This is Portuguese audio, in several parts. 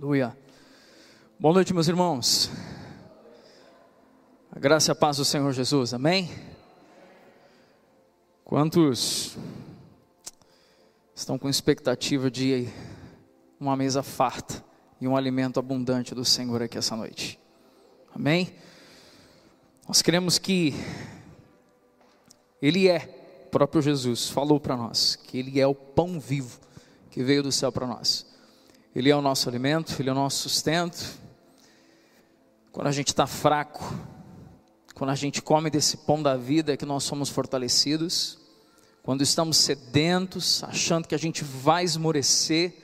Aleluia. Boa noite, meus irmãos. A graça e a paz do Senhor Jesus, amém? Quantos estão com expectativa de uma mesa farta e um alimento abundante do Senhor aqui essa noite? Amém? Nós queremos que Ele é, o próprio Jesus falou para nós, que Ele é o pão vivo que veio do céu para nós. Ele é o nosso alimento, Ele é o nosso sustento. Quando a gente está fraco, quando a gente come desse pão da vida, é que nós somos fortalecidos. Quando estamos sedentos, achando que a gente vai esmorecer,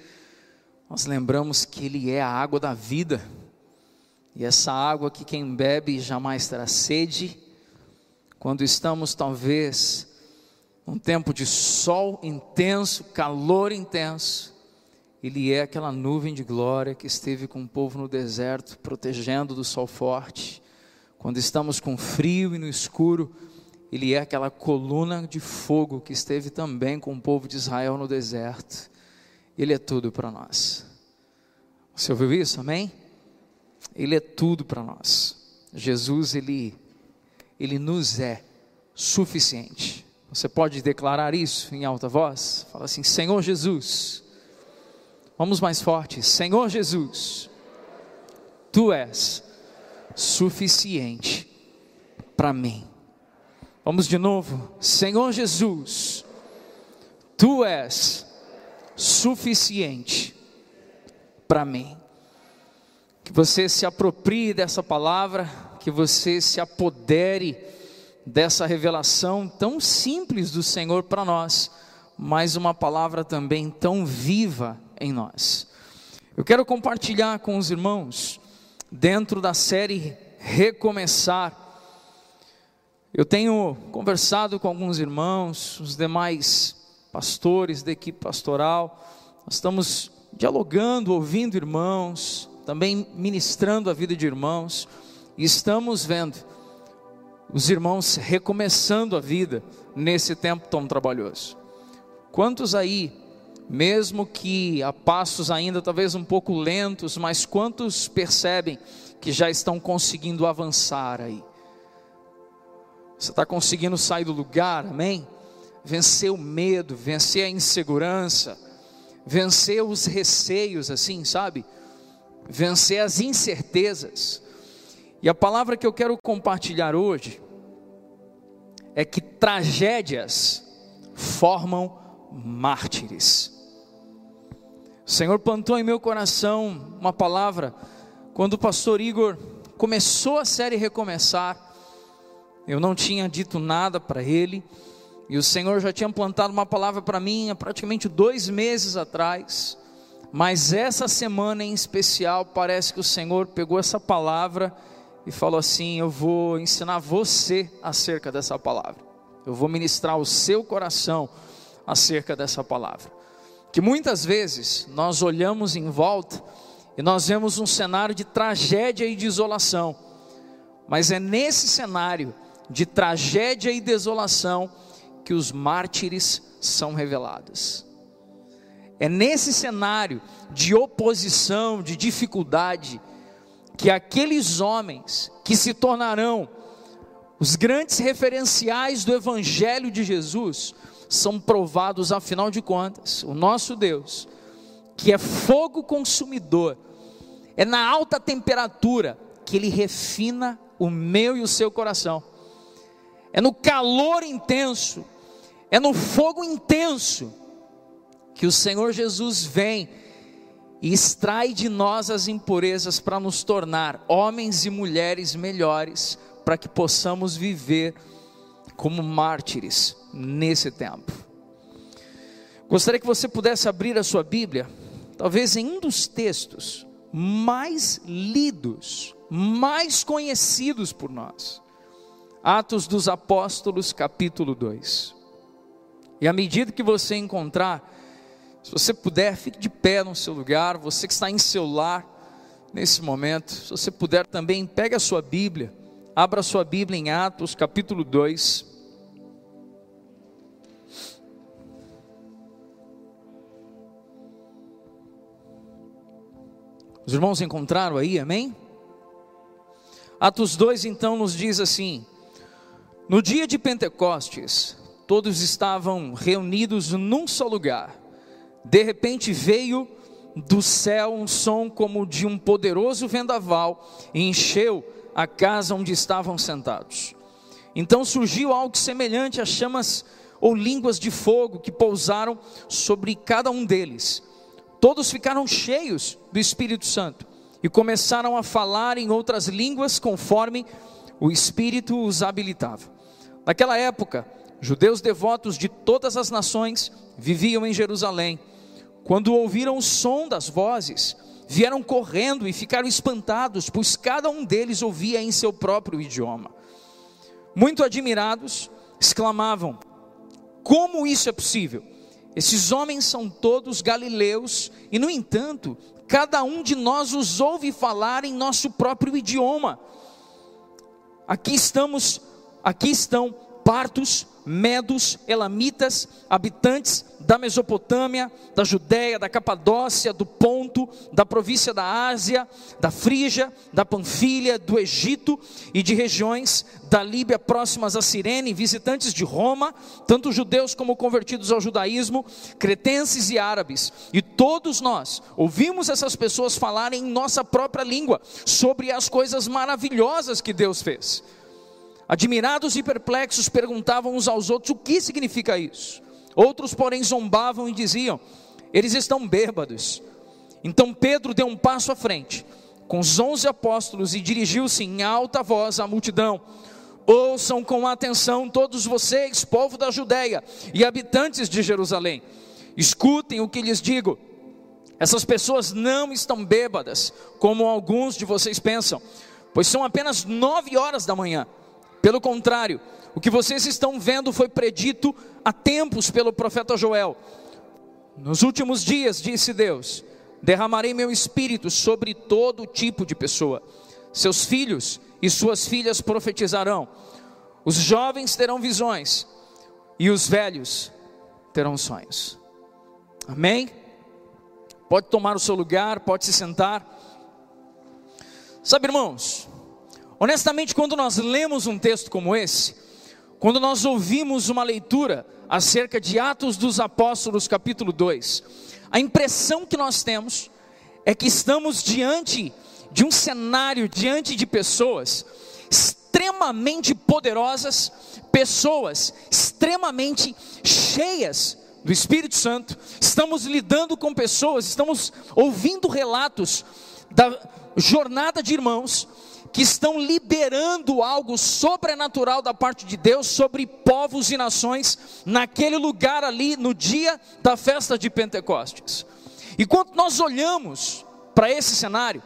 nós lembramos que Ele é a água da vida. E essa água que quem bebe jamais terá sede. Quando estamos talvez num tempo de sol intenso, calor intenso, ele é aquela nuvem de glória que esteve com o povo no deserto, protegendo do sol forte. Quando estamos com frio e no escuro, Ele é aquela coluna de fogo que esteve também com o povo de Israel no deserto. Ele é tudo para nós. Você ouviu isso? Amém? Ele é tudo para nós. Jesus, ele, ele nos é suficiente. Você pode declarar isso em alta voz? Fala assim: Senhor Jesus Vamos mais forte. Senhor Jesus, tu és suficiente para mim. Vamos de novo. Senhor Jesus, tu és suficiente para mim. Que você se aproprie dessa palavra, que você se apodere dessa revelação tão simples do Senhor para nós, mas uma palavra também tão viva em nós. Eu quero compartilhar com os irmãos, dentro da série Recomeçar. Eu tenho conversado com alguns irmãos, os demais pastores da equipe pastoral, nós estamos dialogando, ouvindo irmãos, também ministrando a vida de irmãos, e estamos vendo os irmãos recomeçando a vida nesse tempo tão trabalhoso. Quantos aí mesmo que a passos ainda talvez um pouco lentos, mas quantos percebem que já estão conseguindo avançar aí? Você está conseguindo sair do lugar, amém? Vencer o medo, vencer a insegurança, vencer os receios, assim, sabe? Vencer as incertezas. E a palavra que eu quero compartilhar hoje é que tragédias formam mártires. O Senhor plantou em meu coração uma palavra quando o pastor Igor começou a série Recomeçar. Eu não tinha dito nada para ele, e o Senhor já tinha plantado uma palavra para mim há praticamente dois meses atrás. Mas essa semana em especial, parece que o Senhor pegou essa palavra e falou assim: Eu vou ensinar você acerca dessa palavra, eu vou ministrar o seu coração acerca dessa palavra que muitas vezes nós olhamos em volta e nós vemos um cenário de tragédia e desolação, mas é nesse cenário de tragédia e desolação que os mártires são revelados. É nesse cenário de oposição, de dificuldade, que aqueles homens que se tornarão os grandes referenciais do Evangelho de Jesus, são provados, afinal de contas, o nosso Deus, que é fogo consumidor, é na alta temperatura que ele refina o meu e o seu coração, é no calor intenso, é no fogo intenso, que o Senhor Jesus vem e extrai de nós as impurezas para nos tornar homens e mulheres melhores, para que possamos viver como mártires nesse tempo. Gostaria que você pudesse abrir a sua Bíblia, talvez em um dos textos mais lidos, mais conhecidos por nós. Atos dos Apóstolos, capítulo 2. E à medida que você encontrar, se você puder, fique de pé no seu lugar, você que está em seu lar nesse momento, se você puder também, pegue a sua Bíblia, abra a sua Bíblia em Atos, capítulo 2. Os irmãos encontraram aí, amém? Atos 2 então nos diz assim: No dia de Pentecostes, todos estavam reunidos num só lugar. De repente veio do céu um som como de um poderoso vendaval e encheu a casa onde estavam sentados. Então surgiu algo semelhante a chamas ou línguas de fogo que pousaram sobre cada um deles. Todos ficaram cheios do Espírito Santo e começaram a falar em outras línguas conforme o Espírito os habilitava. Naquela época, judeus devotos de todas as nações viviam em Jerusalém. Quando ouviram o som das vozes, vieram correndo e ficaram espantados, pois cada um deles ouvia em seu próprio idioma. Muito admirados, exclamavam: Como isso é possível? Esses homens são todos galileus, e no entanto, cada um de nós os ouve falar em nosso próprio idioma. Aqui estamos, aqui estão partos, medos, elamitas, habitantes da Mesopotâmia, da Judéia, da Capadócia, do Ponto, da província da Ásia, da Frígia, da Panfilha, do Egito e de regiões da Líbia próximas a Cirene, visitantes de Roma, tanto judeus como convertidos ao judaísmo, cretenses e árabes. E todos nós ouvimos essas pessoas falarem em nossa própria língua sobre as coisas maravilhosas que Deus fez. Admirados e perplexos, perguntavam uns aos outros o que significa isso. Outros, porém, zombavam e diziam: Eles estão bêbados. Então Pedro deu um passo à frente, com os onze apóstolos, e dirigiu-se em alta voz à multidão: Ouçam com atenção todos vocês, povo da Judéia e habitantes de Jerusalém. Escutem o que lhes digo. Essas pessoas não estão bêbadas, como alguns de vocês pensam, pois são apenas nove horas da manhã. Pelo contrário, o que vocês estão vendo foi predito há tempos pelo profeta Joel. Nos últimos dias, disse Deus, derramarei meu espírito sobre todo tipo de pessoa. Seus filhos e suas filhas profetizarão. Os jovens terão visões e os velhos terão sonhos. Amém? Pode tomar o seu lugar, pode se sentar. Sabe, irmãos, Honestamente, quando nós lemos um texto como esse, quando nós ouvimos uma leitura acerca de Atos dos Apóstolos, capítulo 2, a impressão que nós temos é que estamos diante de um cenário, diante de pessoas extremamente poderosas, pessoas extremamente cheias do Espírito Santo, estamos lidando com pessoas, estamos ouvindo relatos da jornada de irmãos que estão liberando algo sobrenatural da parte de Deus sobre povos e nações naquele lugar ali no dia da festa de Pentecostes. E quando nós olhamos para esse cenário,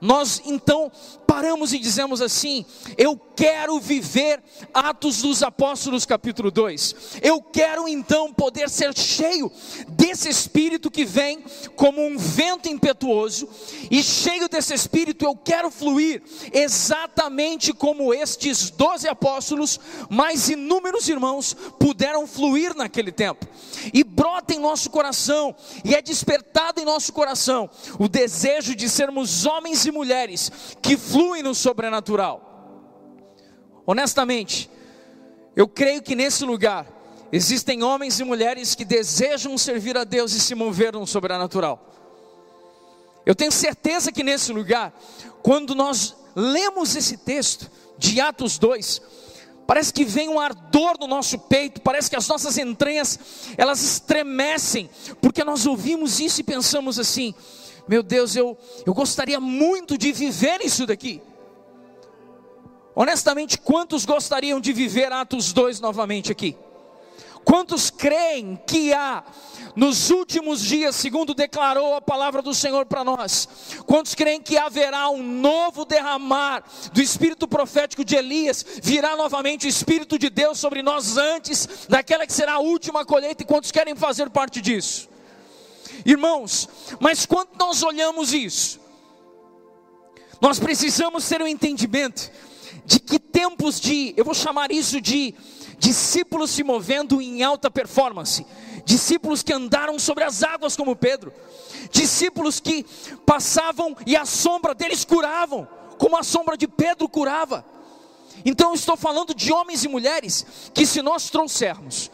nós então paramos e dizemos assim: eu quero viver Atos dos Apóstolos, capítulo 2. Eu quero então poder ser cheio desse Espírito que vem como um vento impetuoso, e cheio desse Espírito eu quero fluir exatamente como estes doze apóstolos, mais inúmeros irmãos, puderam fluir naquele tempo. E brota em nosso coração, e é despertado em nosso coração o desejo de sermos homens e mulheres que fluem fluem no sobrenatural. Honestamente, eu creio que nesse lugar existem homens e mulheres que desejam servir a Deus e se mover no sobrenatural. Eu tenho certeza que nesse lugar, quando nós lemos esse texto de Atos 2, parece que vem um ardor no nosso peito, parece que as nossas entranhas elas estremecem, porque nós ouvimos isso e pensamos assim: meu Deus, eu, eu gostaria muito de viver isso daqui. Honestamente, quantos gostariam de viver Atos 2 novamente aqui? Quantos creem que há nos últimos dias, segundo declarou a palavra do Senhor para nós? Quantos creem que haverá um novo derramar do espírito profético de Elias? Virá novamente o espírito de Deus sobre nós antes daquela que será a última colheita? E quantos querem fazer parte disso? Irmãos, mas quando nós olhamos isso, nós precisamos ter o um entendimento de que tempos de, eu vou chamar isso de discípulos se movendo em alta performance. discípulos que andaram sobre as águas como Pedro, discípulos que passavam e a sombra deles curavam, como a sombra de Pedro curava. Então estou falando de homens e mulheres que se nós trouxermos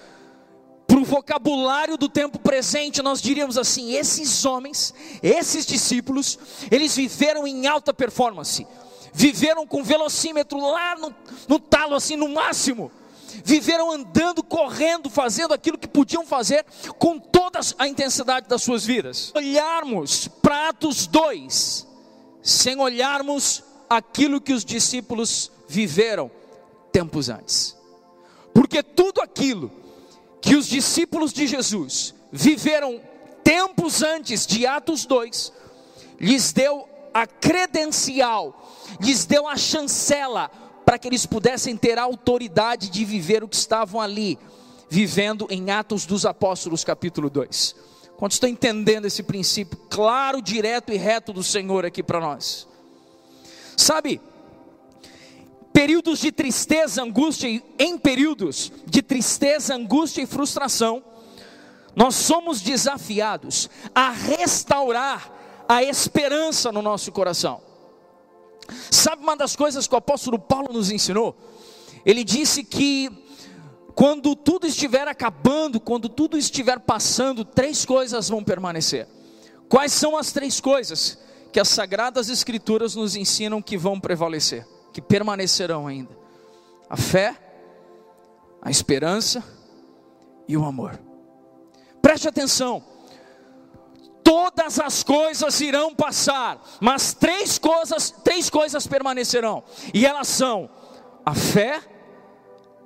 vocabulário do tempo presente, nós diríamos assim: esses homens, esses discípulos, eles viveram em alta performance, viveram com velocímetro lá no, no talo, assim, no máximo, viveram andando, correndo, fazendo aquilo que podiam fazer com toda a intensidade das suas vidas. Olharmos para Atos 2, sem olharmos aquilo que os discípulos viveram tempos antes, porque tudo aquilo que os discípulos de Jesus viveram tempos antes de Atos 2, lhes deu a credencial, lhes deu a chancela para que eles pudessem ter a autoridade de viver o que estavam ali, vivendo em Atos dos Apóstolos, capítulo 2. Quantos estão entendendo esse princípio claro, direto e reto do Senhor aqui para nós? Sabe, períodos de tristeza, angústia, em períodos de tristeza, angústia e frustração, nós somos desafiados a restaurar a esperança no nosso coração. Sabe uma das coisas que o apóstolo Paulo nos ensinou? Ele disse que quando tudo estiver acabando, quando tudo estiver passando, três coisas vão permanecer. Quais são as três coisas que as sagradas escrituras nos ensinam que vão prevalecer? Que permanecerão ainda: a fé, a esperança e o amor. Preste atenção. Todas as coisas irão passar, mas três coisas, três coisas permanecerão. E elas são a fé,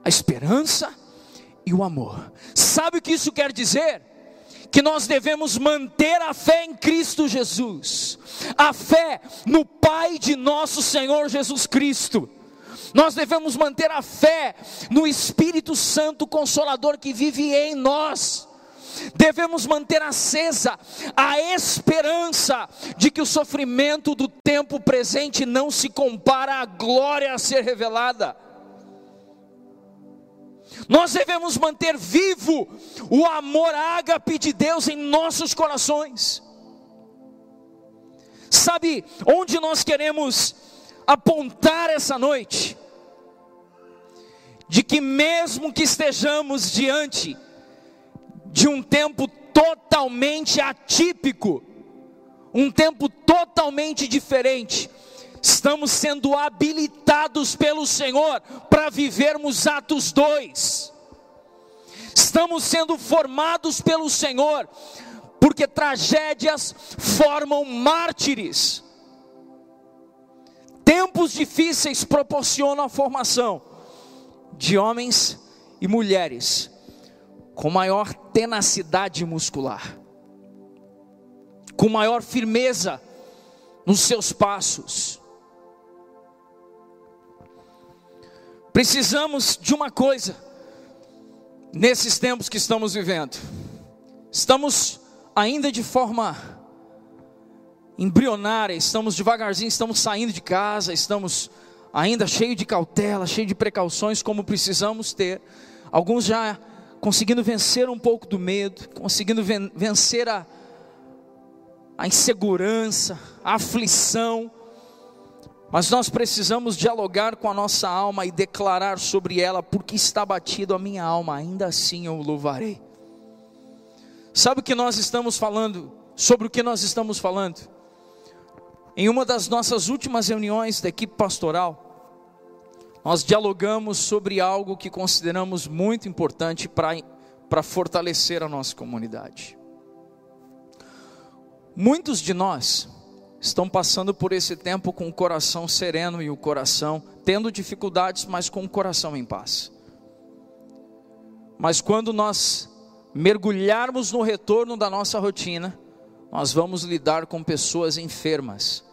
a esperança e o amor. Sabe o que isso quer dizer? Que nós devemos manter a fé em Cristo Jesus, a fé no Pai de nosso Senhor Jesus Cristo. Nós devemos manter a fé no Espírito Santo Consolador que vive em nós. Devemos manter acesa a esperança de que o sofrimento do tempo presente não se compara à glória a ser revelada. Nós devemos manter vivo o amor ágape de Deus em nossos corações. Sabe onde nós queremos apontar essa noite? De que, mesmo que estejamos diante de um tempo totalmente atípico, um tempo totalmente diferente, estamos sendo habilitados pelo Senhor para vivermos Atos 2. Estamos sendo formados pelo Senhor, porque tragédias formam mártires. Tempos difíceis proporcionam a formação de homens e mulheres com maior tenacidade muscular, com maior firmeza nos seus passos, Precisamos de uma coisa nesses tempos que estamos vivendo. Estamos ainda de forma embrionária, estamos devagarzinho, estamos saindo de casa, estamos ainda cheio de cautela, cheio de precauções como precisamos ter. Alguns já conseguindo vencer um pouco do medo, conseguindo vencer a, a insegurança, a aflição, mas nós precisamos dialogar com a nossa alma e declarar sobre ela, porque está batido a minha alma, ainda assim eu louvarei. Sabe o que nós estamos falando? Sobre o que nós estamos falando? Em uma das nossas últimas reuniões da equipe pastoral, nós dialogamos sobre algo que consideramos muito importante para fortalecer a nossa comunidade. Muitos de nós, estão passando por esse tempo com o coração sereno e o coração tendo dificuldades, mas com o coração em paz. Mas quando nós mergulharmos no retorno da nossa rotina, nós vamos lidar com pessoas enfermas.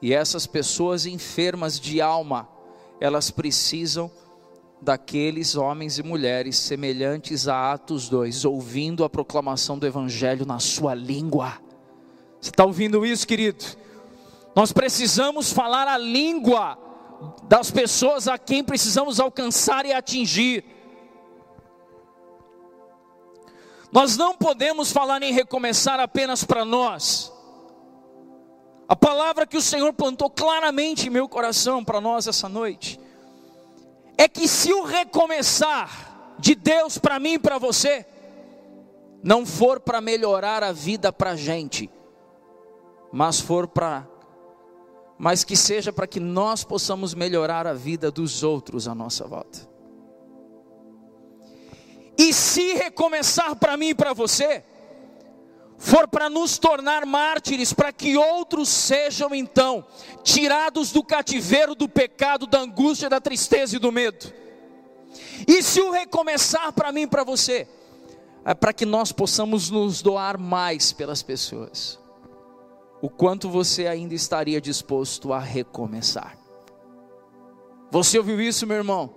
E essas pessoas enfermas de alma, elas precisam daqueles homens e mulheres semelhantes a Atos 2, ouvindo a proclamação do Evangelho na sua língua. Você está ouvindo isso, querido? Nós precisamos falar a língua das pessoas a quem precisamos alcançar e atingir. Nós não podemos falar em recomeçar apenas para nós. A palavra que o Senhor plantou claramente em meu coração para nós essa noite é que se o recomeçar de Deus para mim e para você não for para melhorar a vida para a gente, mas for para mas que seja para que nós possamos melhorar a vida dos outros à nossa volta. E se recomeçar para mim e para você, for para nos tornar mártires, para que outros sejam então tirados do cativeiro do pecado, da angústia, da tristeza e do medo. E se o recomeçar para mim e para você, é para que nós possamos nos doar mais pelas pessoas. O quanto você ainda estaria disposto a recomeçar? Você ouviu isso, meu irmão?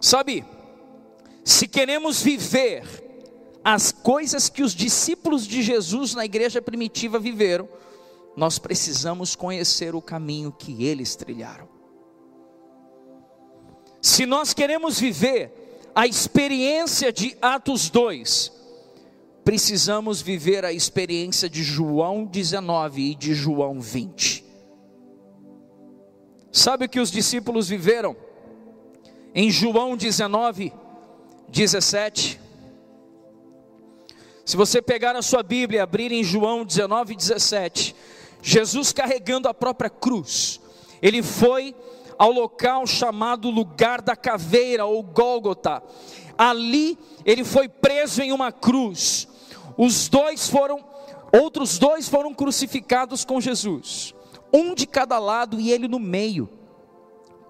Sabe, se queremos viver as coisas que os discípulos de Jesus na igreja primitiva viveram, nós precisamos conhecer o caminho que eles trilharam. Se nós queremos viver a experiência de Atos 2, precisamos viver a experiência de João 19 e de João 20. Sabe o que os discípulos viveram? Em João 19, 17. Se você pegar a sua Bíblia e abrir em João 19, 17, Jesus carregando a própria cruz, ele foi ao local chamado lugar da caveira ou Gólgota. Ali ele foi preso em uma cruz. Os dois foram, outros dois foram crucificados com Jesus, um de cada lado e ele no meio.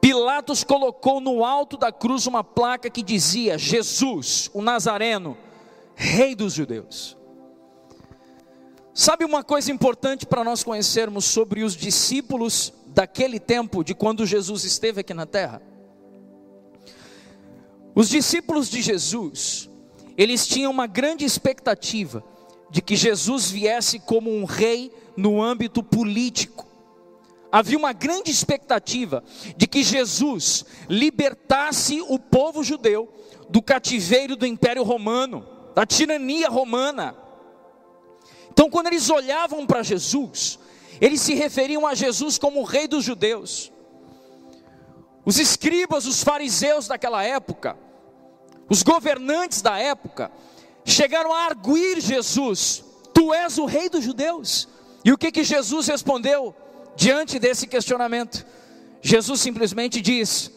Pilatos colocou no alto da cruz uma placa que dizia: Jesus, o Nazareno, Rei dos Judeus. Sabe uma coisa importante para nós conhecermos sobre os discípulos daquele tempo, de quando Jesus esteve aqui na terra? Os discípulos de Jesus, eles tinham uma grande expectativa de que Jesus viesse como um rei no âmbito político havia uma grande expectativa de que Jesus libertasse o povo judeu do cativeiro do Império Romano, da tirania romana. Então, quando eles olhavam para Jesus, eles se referiam a Jesus como o Rei dos Judeus. Os escribas, os fariseus daquela época, os governantes da época, chegaram a arguir Jesus: Tu és o Rei dos Judeus. E o que que Jesus respondeu? Diante desse questionamento, Jesus simplesmente diz,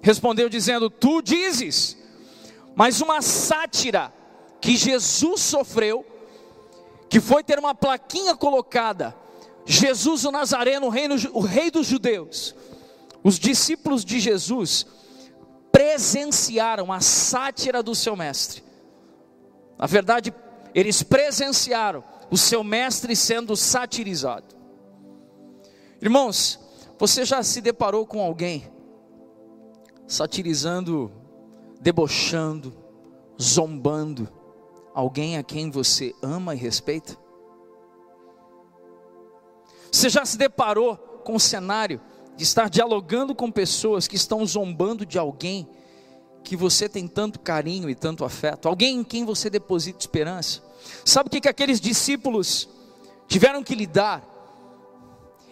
respondeu dizendo: Tu dizes, mas uma sátira que Jesus sofreu, que foi ter uma plaquinha colocada, Jesus o Nazareno, o, reino, o rei dos judeus. Os discípulos de Jesus presenciaram a sátira do seu mestre. Na verdade, eles presenciaram o seu mestre sendo satirizado. Irmãos, você já se deparou com alguém satirizando, debochando, zombando alguém a quem você ama e respeita? Você já se deparou com o cenário de estar dialogando com pessoas que estão zombando de alguém que você tem tanto carinho e tanto afeto, alguém em quem você deposita esperança? Sabe o que, que aqueles discípulos tiveram que lidar?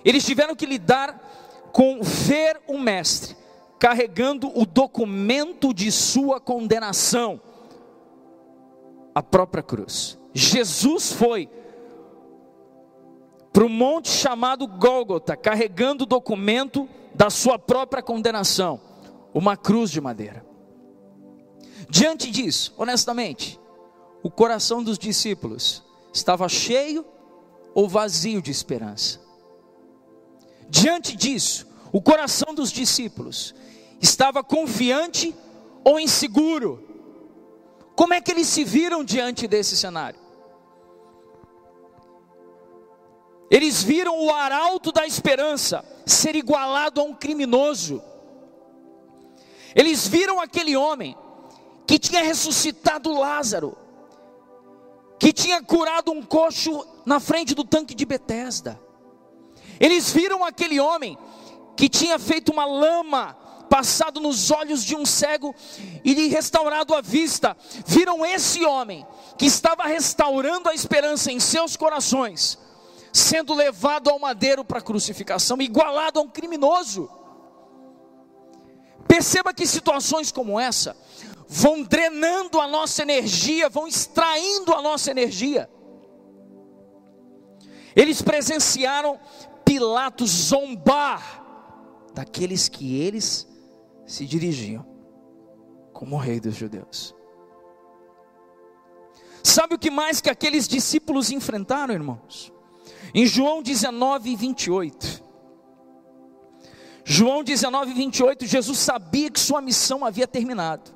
Eles tiveram que lidar com ver o mestre carregando o documento de sua condenação, a própria cruz. Jesus foi para o monte chamado Gólgota, carregando o documento da sua própria condenação, uma cruz de madeira. Diante disso, honestamente, o coração dos discípulos estava cheio ou vazio de esperança? Diante disso, o coração dos discípulos estava confiante ou inseguro? Como é que eles se viram diante desse cenário? Eles viram o arauto da esperança ser igualado a um criminoso. Eles viram aquele homem que tinha ressuscitado Lázaro, que tinha curado um coxo na frente do tanque de Betesda. Eles viram aquele homem que tinha feito uma lama passado nos olhos de um cego e lhe restaurado a vista. Viram esse homem que estava restaurando a esperança em seus corações, sendo levado ao madeiro para crucificação, igualado a um criminoso. Perceba que situações como essa vão drenando a nossa energia, vão extraindo a nossa energia. Eles presenciaram Pilatos zombar daqueles que eles se dirigiam como rei dos judeus. Sabe o que mais que aqueles discípulos enfrentaram, irmãos? Em João 19, 28. João 19, 28, Jesus sabia que sua missão havia terminado.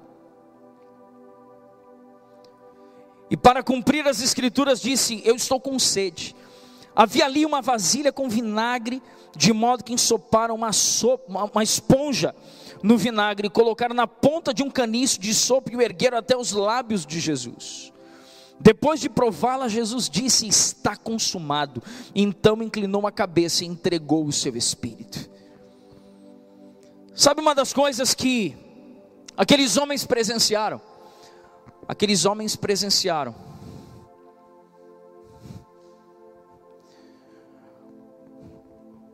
E para cumprir as escrituras disse: Eu estou com sede. Havia ali uma vasilha com vinagre, de modo que ensoparam uma, sopa, uma esponja no vinagre, colocaram na ponta de um caniço de sopa e o ergueram até os lábios de Jesus. Depois de prová-la, Jesus disse: Está consumado. Então inclinou a cabeça e entregou o seu espírito. Sabe uma das coisas que aqueles homens presenciaram? Aqueles homens presenciaram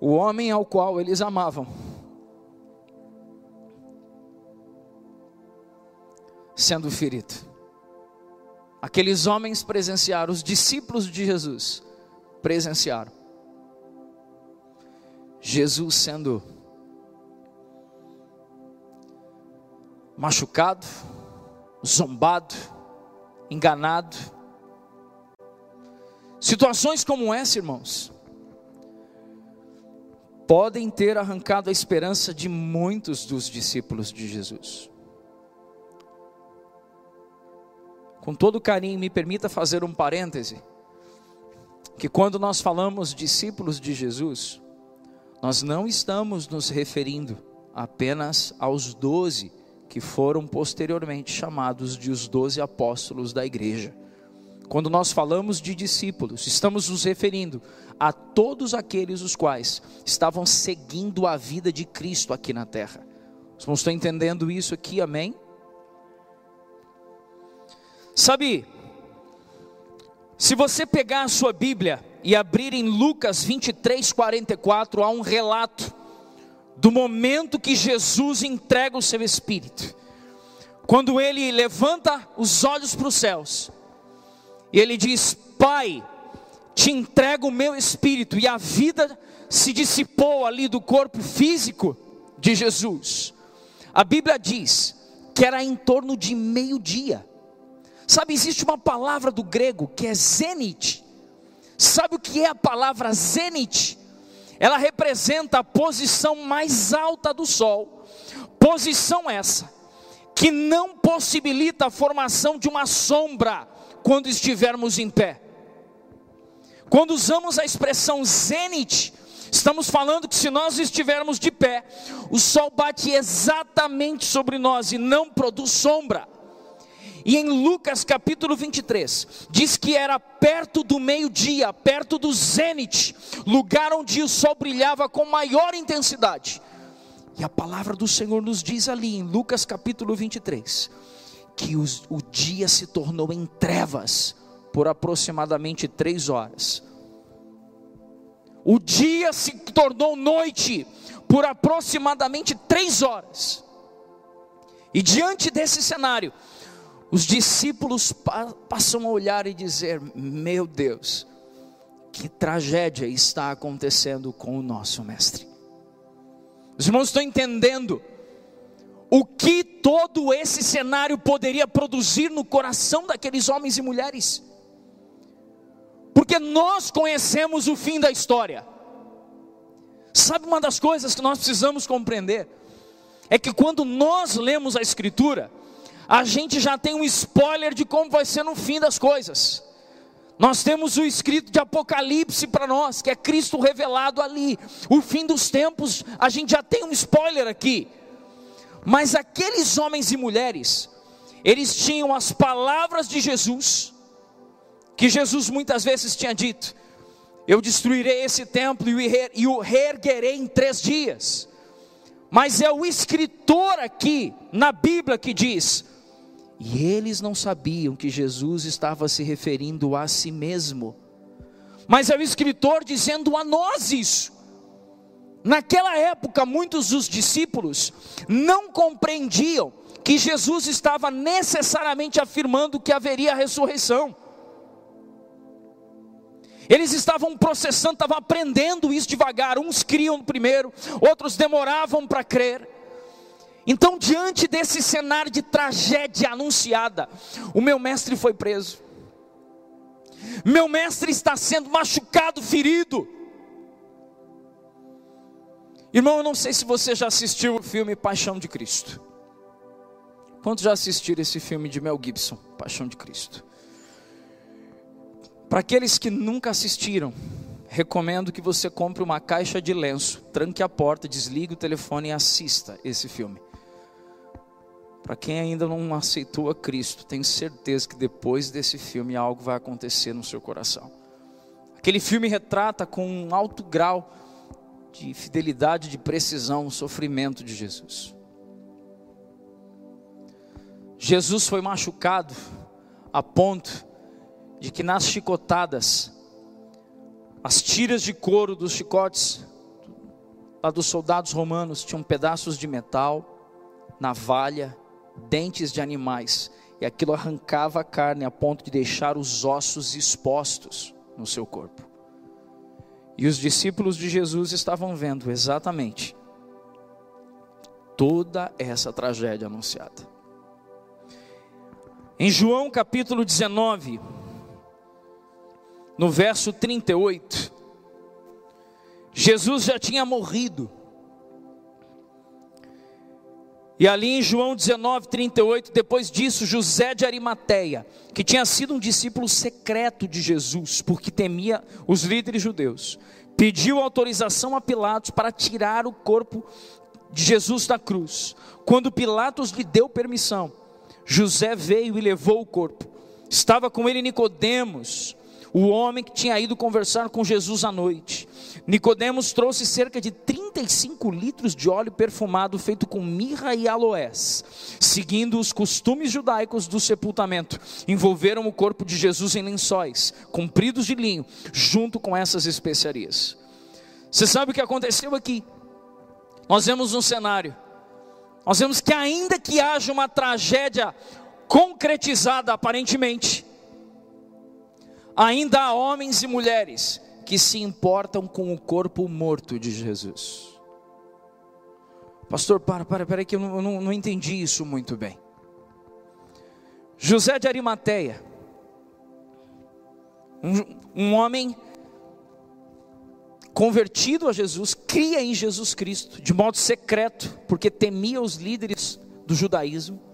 o homem ao qual eles amavam. Sendo ferido. Aqueles homens presenciaram, os discípulos de Jesus presenciaram. Jesus sendo machucado, zombado, enganado. Situações como essa, irmãos, podem ter arrancado a esperança de muitos dos discípulos de Jesus. Com todo carinho, me permita fazer um parêntese, que quando nós falamos discípulos de Jesus, nós não estamos nos referindo apenas aos doze que foram posteriormente chamados de os doze apóstolos da igreja. Quando nós falamos de discípulos, estamos nos referindo a todos aqueles os quais estavam seguindo a vida de Cristo aqui na terra. Vocês estão entendendo isso aqui, amém? Sabe, se você pegar a sua Bíblia e abrir em Lucas 23, 44, há um relato do momento que Jesus entrega o seu Espírito. Quando ele levanta os olhos para os céus e ele diz: Pai, te entrego o meu espírito, e a vida se dissipou ali do corpo físico de Jesus. A Bíblia diz que era em torno de meio-dia. Sabe, existe uma palavra do grego que é zenit. Sabe o que é a palavra zenit? Ela representa a posição mais alta do sol. Posição essa que não possibilita a formação de uma sombra quando estivermos em pé. Quando usamos a expressão zenit, estamos falando que se nós estivermos de pé, o sol bate exatamente sobre nós e não produz sombra. E em Lucas capítulo 23, diz que era perto do meio-dia, perto do zênite, lugar onde o sol brilhava com maior intensidade. E a palavra do Senhor nos diz ali em Lucas capítulo 23, que os, o dia se tornou em trevas por aproximadamente três horas. O dia se tornou noite por aproximadamente três horas. E diante desse cenário, os discípulos pa passam a olhar e dizer: Meu Deus, que tragédia está acontecendo com o nosso Mestre. Os irmãos estão entendendo o que todo esse cenário poderia produzir no coração daqueles homens e mulheres, porque nós conhecemos o fim da história. Sabe uma das coisas que nós precisamos compreender? É que quando nós lemos a Escritura, a gente já tem um spoiler de como vai ser no fim das coisas. Nós temos o escrito de Apocalipse para nós, que é Cristo revelado ali. O fim dos tempos, a gente já tem um spoiler aqui. Mas aqueles homens e mulheres, eles tinham as palavras de Jesus, que Jesus muitas vezes tinha dito: Eu destruirei esse templo e o reerguerei em três dias. mas é o escritor aqui na Bíblia que diz: e eles não sabiam que Jesus estava se referindo a si mesmo, mas é o escritor dizendo a nós isso. Naquela época, muitos dos discípulos não compreendiam que Jesus estava necessariamente afirmando que haveria ressurreição. Eles estavam processando, estavam aprendendo isso devagar. Uns criam primeiro, outros demoravam para crer. Então, diante desse cenário de tragédia anunciada, o meu mestre foi preso. Meu mestre está sendo machucado, ferido. Irmão, eu não sei se você já assistiu o filme Paixão de Cristo. Quantos já assistiram esse filme de Mel Gibson, Paixão de Cristo? Para aqueles que nunca assistiram, recomendo que você compre uma caixa de lenço, tranque a porta, desligue o telefone e assista esse filme. Para quem ainda não aceitou a Cristo, tenho certeza que depois desse filme algo vai acontecer no seu coração. Aquele filme retrata com um alto grau de fidelidade, de precisão, o sofrimento de Jesus. Jesus foi machucado a ponto de que nas chicotadas, as tiras de couro dos chicotes lá dos soldados romanos tinham pedaços de metal, navalha, dentes de animais, e aquilo arrancava a carne a ponto de deixar os ossos expostos no seu corpo. E os discípulos de Jesus estavam vendo exatamente toda essa tragédia anunciada. Em João capítulo 19, no verso 38, Jesus já tinha morrido. E ali em João 19, 38, depois disso, José de Arimateia, que tinha sido um discípulo secreto de Jesus, porque temia os líderes judeus, pediu autorização a Pilatos para tirar o corpo de Jesus da cruz. Quando Pilatos lhe deu permissão, José veio e levou o corpo. Estava com ele Nicodemos, o homem que tinha ido conversar com Jesus à noite. Nicodemos trouxe cerca de 35 litros de óleo perfumado feito com mirra e aloés. Seguindo os costumes judaicos do sepultamento, envolveram o corpo de Jesus em lençóis compridos de linho, junto com essas especiarias. Você sabe o que aconteceu aqui? Nós vemos um cenário. Nós vemos que ainda que haja uma tragédia concretizada aparentemente, ainda há homens e mulheres que se importam com o corpo morto de Jesus. Pastor, para, para, para que eu não, não, não entendi isso muito bem. José de Arimateia, um, um homem convertido a Jesus, cria em Jesus Cristo, de modo secreto, porque temia os líderes do judaísmo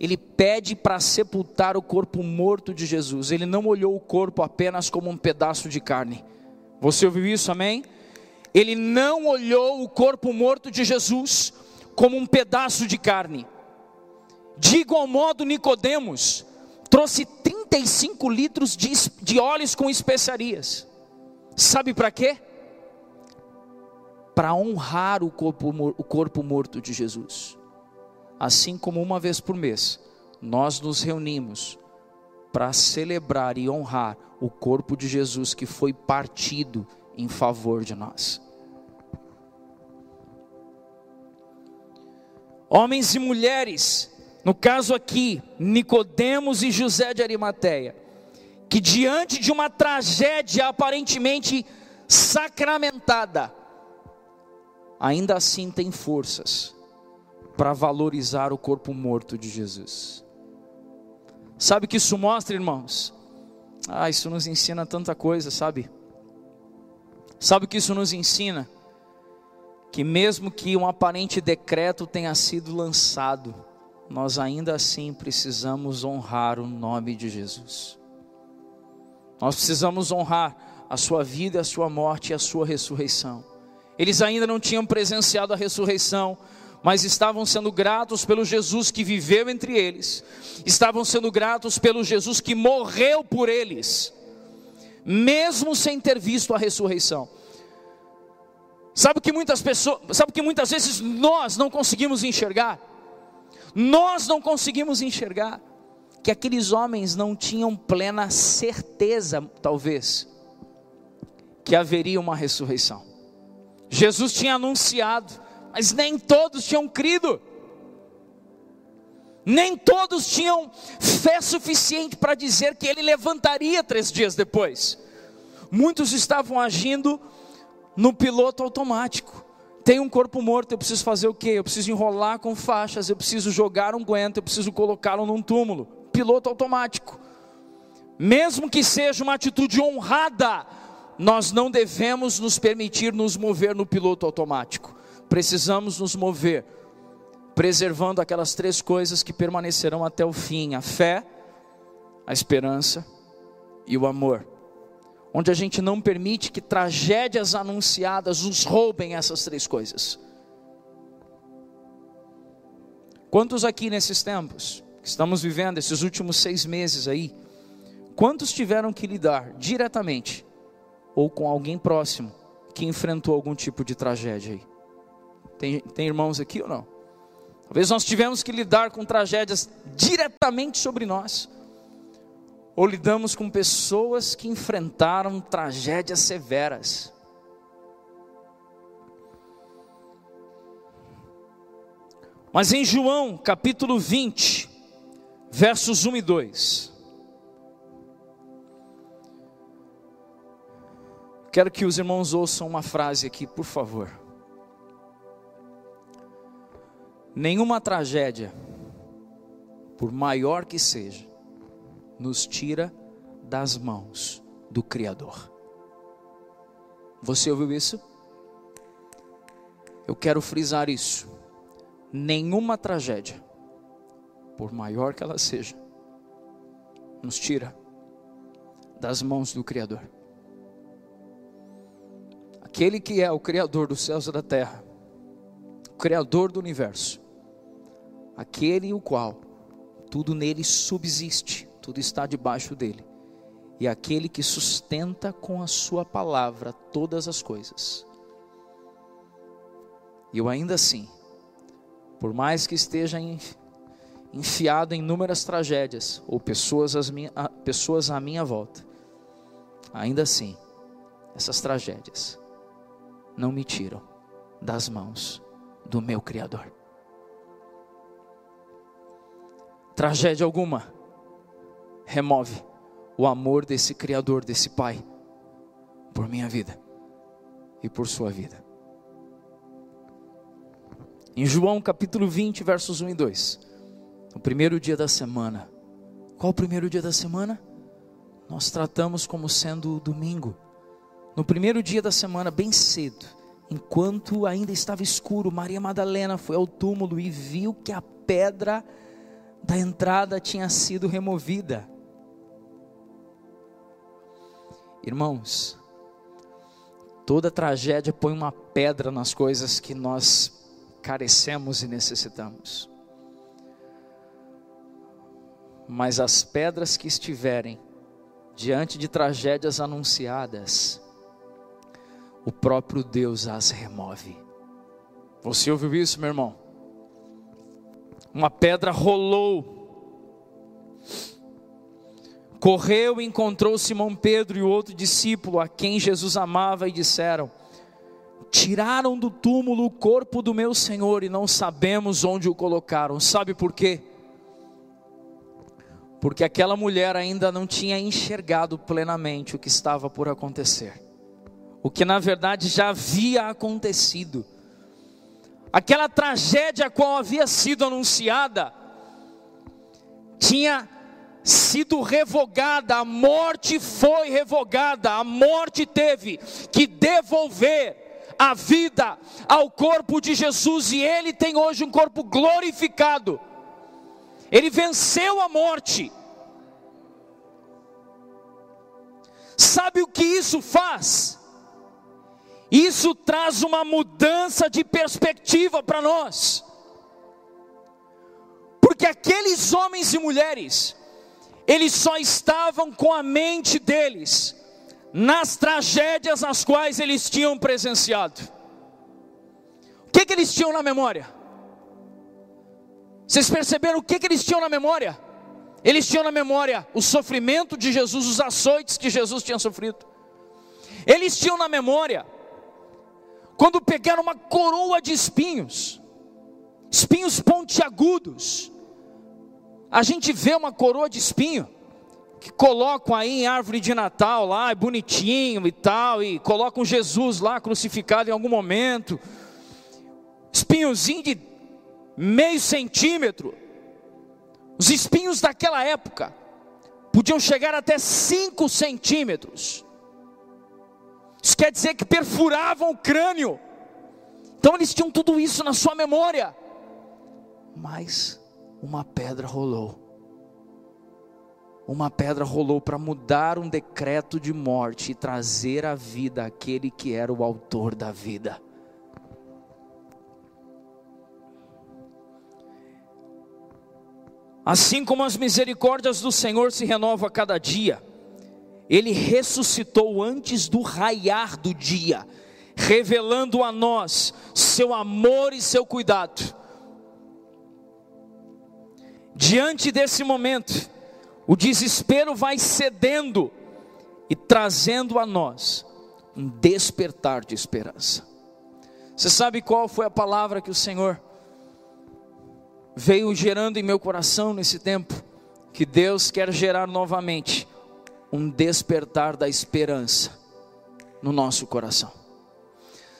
ele pede para sepultar o corpo morto de Jesus. Ele não olhou o corpo apenas como um pedaço de carne. Você ouviu isso, amém? Ele não olhou o corpo morto de Jesus como um pedaço de carne. De igual modo, Nicodemos trouxe 35 litros de, de óleos com especiarias. Sabe para quê? Para honrar o corpo, o corpo morto de Jesus assim como uma vez por mês, nós nos reunimos para celebrar e honrar o corpo de Jesus que foi partido em favor de nós. Homens e mulheres, no caso aqui, Nicodemos e José de Arimateia, que diante de uma tragédia aparentemente sacramentada, ainda assim têm forças para valorizar o corpo morto de Jesus. Sabe o que isso mostra, irmãos? Ah, isso nos ensina tanta coisa, sabe? Sabe o que isso nos ensina? Que mesmo que um aparente decreto tenha sido lançado, nós ainda assim precisamos honrar o nome de Jesus. Nós precisamos honrar a sua vida, a sua morte e a sua ressurreição. Eles ainda não tinham presenciado a ressurreição, mas estavam sendo gratos pelo Jesus que viveu entre eles, estavam sendo gratos pelo Jesus que morreu por eles, mesmo sem ter visto a ressurreição. Sabe que muitas pessoas, sabe que muitas vezes nós não conseguimos enxergar? Nós não conseguimos enxergar que aqueles homens não tinham plena certeza, talvez, que haveria uma ressurreição. Jesus tinha anunciado, mas nem todos tinham crido. Nem todos tinham fé suficiente para dizer que ele levantaria três dias depois. Muitos estavam agindo no piloto automático. Tem um corpo morto, eu preciso fazer o quê? Eu preciso enrolar com faixas, eu preciso jogar um guento, eu preciso colocá-lo num túmulo. Piloto automático. Mesmo que seja uma atitude honrada, nós não devemos nos permitir nos mover no piloto automático. Precisamos nos mover preservando aquelas três coisas que permanecerão até o fim: a fé, a esperança e o amor. Onde a gente não permite que tragédias anunciadas nos roubem essas três coisas. Quantos aqui nesses tempos, que estamos vivendo esses últimos seis meses aí, quantos tiveram que lidar diretamente ou com alguém próximo que enfrentou algum tipo de tragédia aí? Tem, tem irmãos aqui ou não? Talvez nós tivemos que lidar com tragédias diretamente sobre nós, ou lidamos com pessoas que enfrentaram tragédias severas. Mas em João capítulo 20, versos 1 e 2, quero que os irmãos ouçam uma frase aqui, por favor. Nenhuma tragédia, por maior que seja, nos tira das mãos do Criador. Você ouviu isso? Eu quero frisar isso. Nenhuma tragédia, por maior que ela seja, nos tira das mãos do Criador. Aquele que é o Criador dos céus e da terra, Criador do universo, aquele o qual tudo nele subsiste, tudo está debaixo dele, e aquele que sustenta com a sua palavra todas as coisas. E eu ainda assim, por mais que esteja enfiado em inúmeras tragédias, ou pessoas, às minha, pessoas à minha volta, ainda assim, essas tragédias não me tiram das mãos do meu Criador. Tragédia alguma remove o amor desse Criador, desse Pai, por minha vida e por sua vida. Em João capítulo 20, versos 1 e 2, no primeiro dia da semana, qual o primeiro dia da semana? Nós tratamos como sendo o domingo. No primeiro dia da semana, bem cedo, enquanto ainda estava escuro, Maria Madalena foi ao túmulo e viu que a pedra da entrada tinha sido removida. Irmãos, toda tragédia põe uma pedra nas coisas que nós carecemos e necessitamos. Mas as pedras que estiverem diante de tragédias anunciadas, o próprio Deus as remove. Você ouviu isso, meu irmão? Uma pedra rolou. Correu e encontrou Simão Pedro e o outro discípulo a quem Jesus amava e disseram: Tiraram do túmulo o corpo do meu Senhor e não sabemos onde o colocaram. Sabe por quê? Porque aquela mulher ainda não tinha enxergado plenamente o que estava por acontecer o que na verdade já havia acontecido. Aquela tragédia qual havia sido anunciada tinha sido revogada, a morte foi revogada, a morte teve que devolver a vida ao corpo de Jesus e ele tem hoje um corpo glorificado. Ele venceu a morte. Sabe o que isso faz? Isso traz uma mudança de perspectiva para nós. Porque aqueles homens e mulheres, eles só estavam com a mente deles nas tragédias nas quais eles tinham presenciado. O que, que eles tinham na memória? Vocês perceberam o que, que eles tinham na memória? Eles tinham na memória o sofrimento de Jesus, os açoites que Jesus tinha sofrido. Eles tinham na memória quando pegaram uma coroa de espinhos, espinhos pontiagudos. A gente vê uma coroa de espinho que colocam aí em árvore de Natal lá, é bonitinho e tal, e colocam Jesus lá crucificado em algum momento. Espinhozinho de meio centímetro. Os espinhos daquela época podiam chegar até 5 centímetros. Isso quer dizer que perfuravam o crânio. Então eles tinham tudo isso na sua memória. Mas uma pedra rolou. Uma pedra rolou para mudar um decreto de morte e trazer à vida aquele que era o autor da vida. Assim como as misericórdias do Senhor se renovam a cada dia, Ele ressuscitou antes do raiar do dia, revelando a nós seu amor e seu cuidado. Diante desse momento, o desespero vai cedendo e trazendo a nós um despertar de esperança. Você sabe qual foi a palavra que o Senhor veio gerando em meu coração nesse tempo, que Deus quer gerar novamente um despertar da esperança no nosso coração.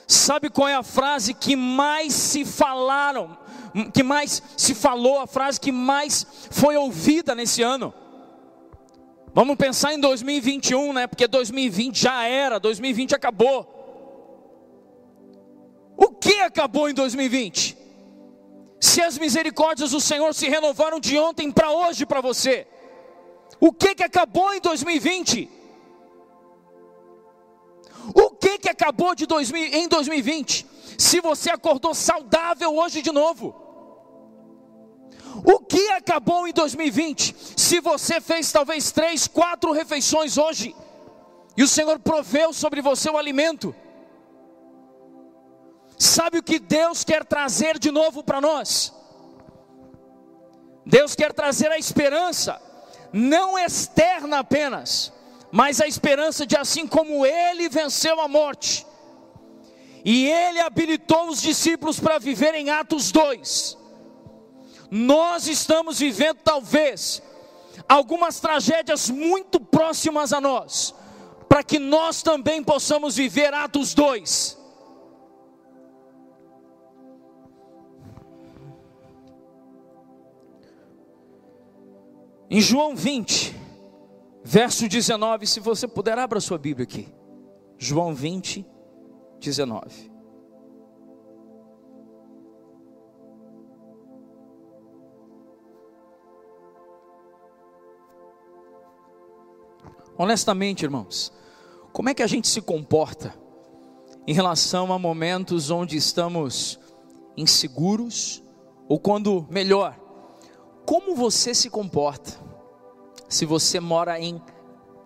Sabe qual é a frase que mais se falaram, que mais se falou, a frase que mais foi ouvida nesse ano? Vamos pensar em 2021, né? Porque 2020 já era, 2020 acabou. O que acabou em 2020? Se as misericórdias do Senhor se renovaram de ontem para hoje para você, o que que acabou em 2020? O que que acabou de 2000, em 2020? Se você acordou saudável hoje de novo. O que acabou em 2020? Se você fez talvez três, quatro refeições hoje, e o Senhor proveu sobre você o alimento. Sabe o que Deus quer trazer de novo para nós? Deus quer trazer a esperança, não externa apenas, mas a esperança de assim como Ele venceu a morte, e Ele habilitou os discípulos para viver em Atos 2. Nós estamos vivendo talvez algumas tragédias muito próximas a nós, para que nós também possamos viver Atos 2 Em João 20, verso 19, se você puder, abra sua Bíblia aqui. João 20, 19. Honestamente, irmãos, como é que a gente se comporta em relação a momentos onde estamos inseguros, ou quando, melhor, como você se comporta se você mora em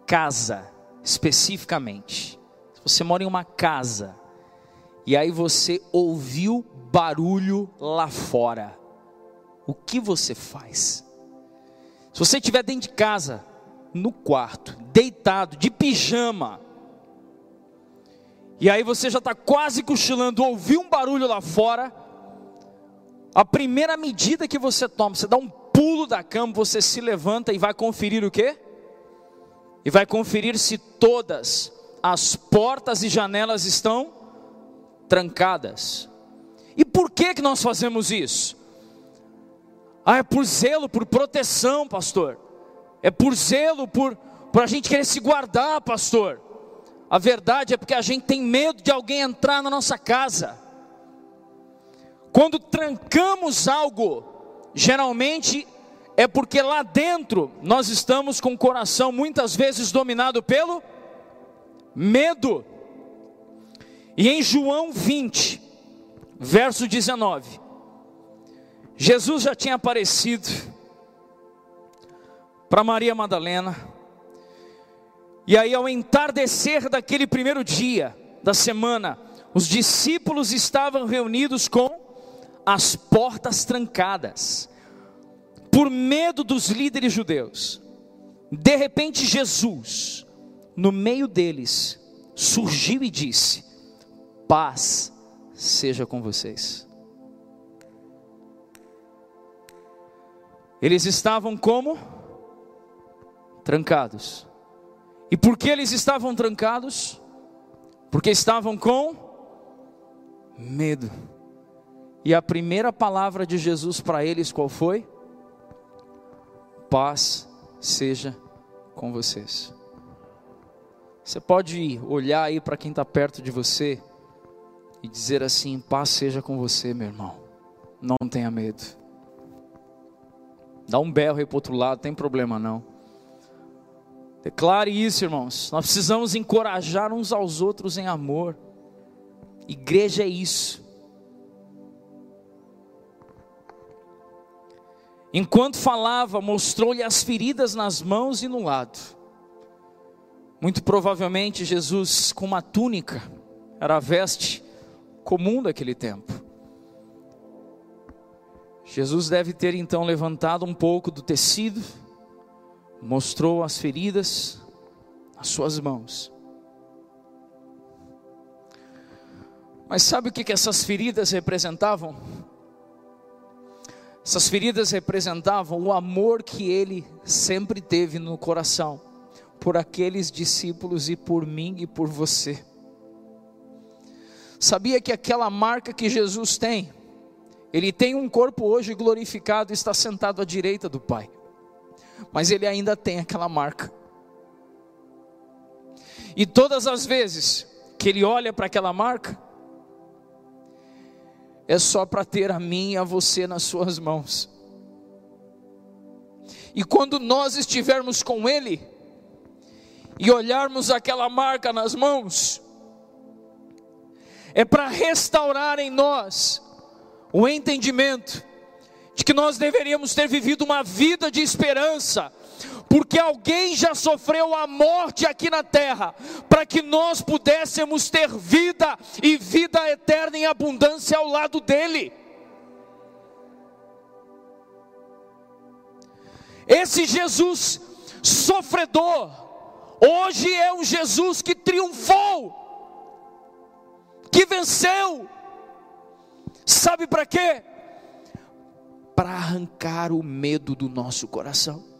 casa, especificamente. Se você mora em uma casa e aí você ouviu barulho lá fora, o que você faz? Se você estiver dentro de casa, no quarto, deitado, de pijama, e aí você já está quase cochilando, ouviu um barulho lá fora, a primeira medida que você toma, você dá um pulo da cama, você se levanta e vai conferir o quê? E vai conferir se todas as portas e janelas estão trancadas. E por que que nós fazemos isso? Ah, é por zelo, por proteção, pastor. É por zelo, por, por a gente querer se guardar, pastor. A verdade é porque a gente tem medo de alguém entrar na nossa casa. Quando trancamos algo, geralmente é porque lá dentro nós estamos com o coração muitas vezes dominado pelo medo. E em João 20, verso 19, Jesus já tinha aparecido para Maria Madalena, e aí ao entardecer daquele primeiro dia da semana, os discípulos estavam reunidos com as portas trancadas, por medo dos líderes judeus. De repente, Jesus, no meio deles, surgiu e disse: Paz seja com vocês. Eles estavam como? Trancados. E por que eles estavam trancados? Porque estavam com medo. E a primeira palavra de Jesus para eles qual foi? Paz seja com vocês. Você pode olhar aí para quem está perto de você e dizer assim: paz seja com você, meu irmão. Não tenha medo. Dá um berro aí para outro lado, tem problema não. Declare isso, irmãos. Nós precisamos encorajar uns aos outros em amor. Igreja é isso. Enquanto falava, mostrou-lhe as feridas nas mãos e no lado. Muito provavelmente Jesus com uma túnica, era a veste comum daquele tempo. Jesus deve ter então levantado um pouco do tecido, mostrou as feridas nas suas mãos. Mas sabe o que, essas feridas representavam? Essas feridas representavam o amor que ele sempre teve no coração por aqueles discípulos e por mim e por você. Sabia que aquela marca que Jesus tem, ele tem um corpo hoje glorificado, está sentado à direita do Pai, mas ele ainda tem aquela marca. E todas as vezes que ele olha para aquela marca, é só para ter a mim e a você nas suas mãos. E quando nós estivermos com Ele, e olharmos aquela marca nas mãos, é para restaurar em nós o entendimento de que nós deveríamos ter vivido uma vida de esperança, porque alguém já sofreu a morte aqui na terra, para que nós pudéssemos ter vida e vida eterna em abundância ao lado dele. Esse Jesus sofredor, hoje é um Jesus que triunfou, que venceu, sabe para quê? Para arrancar o medo do nosso coração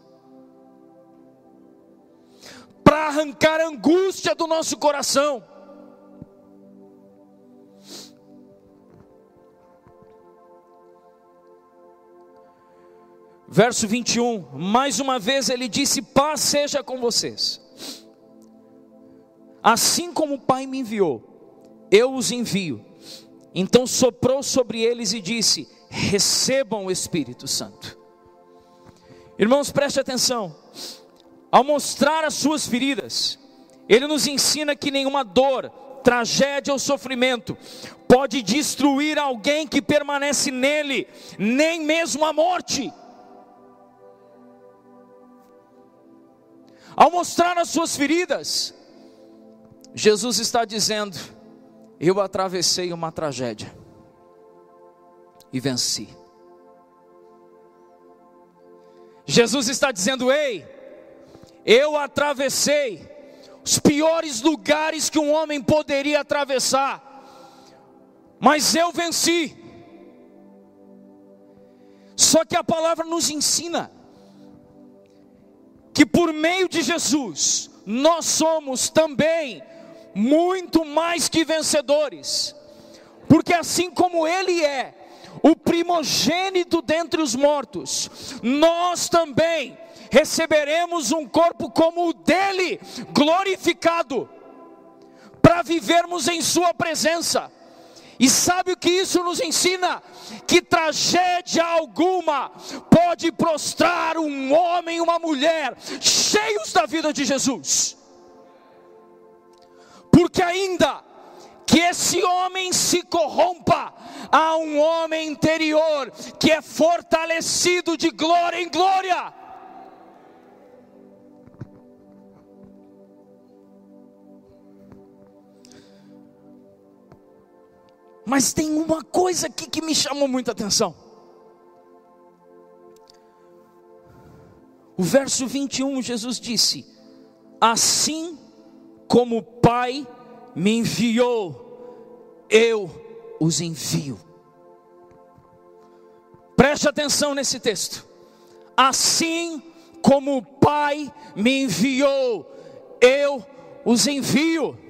para arrancar a angústia do nosso coração. Verso 21, mais uma vez ele disse: Paz seja com vocês. Assim como o Pai me enviou, eu os envio. Então soprou sobre eles e disse: Recebam o Espírito Santo. Irmãos, preste atenção. Ao mostrar as suas feridas, ele nos ensina que nenhuma dor, tragédia ou sofrimento pode destruir alguém que permanece nele, nem mesmo a morte. Ao mostrar as suas feridas, Jesus está dizendo: Eu atravessei uma tragédia e venci. Jesus está dizendo: Ei, eu atravessei os piores lugares que um homem poderia atravessar, mas eu venci. Só que a palavra nos ensina que por meio de Jesus nós somos também muito mais que vencedores, porque assim como Ele é o primogênito dentre os mortos, nós também receberemos um corpo como o dele, glorificado, para vivermos em Sua presença. E sabe o que isso nos ensina? Que tragédia alguma pode prostrar um homem e uma mulher cheios da vida de Jesus. Porque ainda que esse homem se corrompa, há um homem interior que é fortalecido de glória em glória. Mas tem uma coisa aqui que me chamou muita atenção. O verso 21, Jesus disse: Assim como o Pai me enviou, eu os envio. Preste atenção nesse texto. Assim como o Pai me enviou, eu os envio.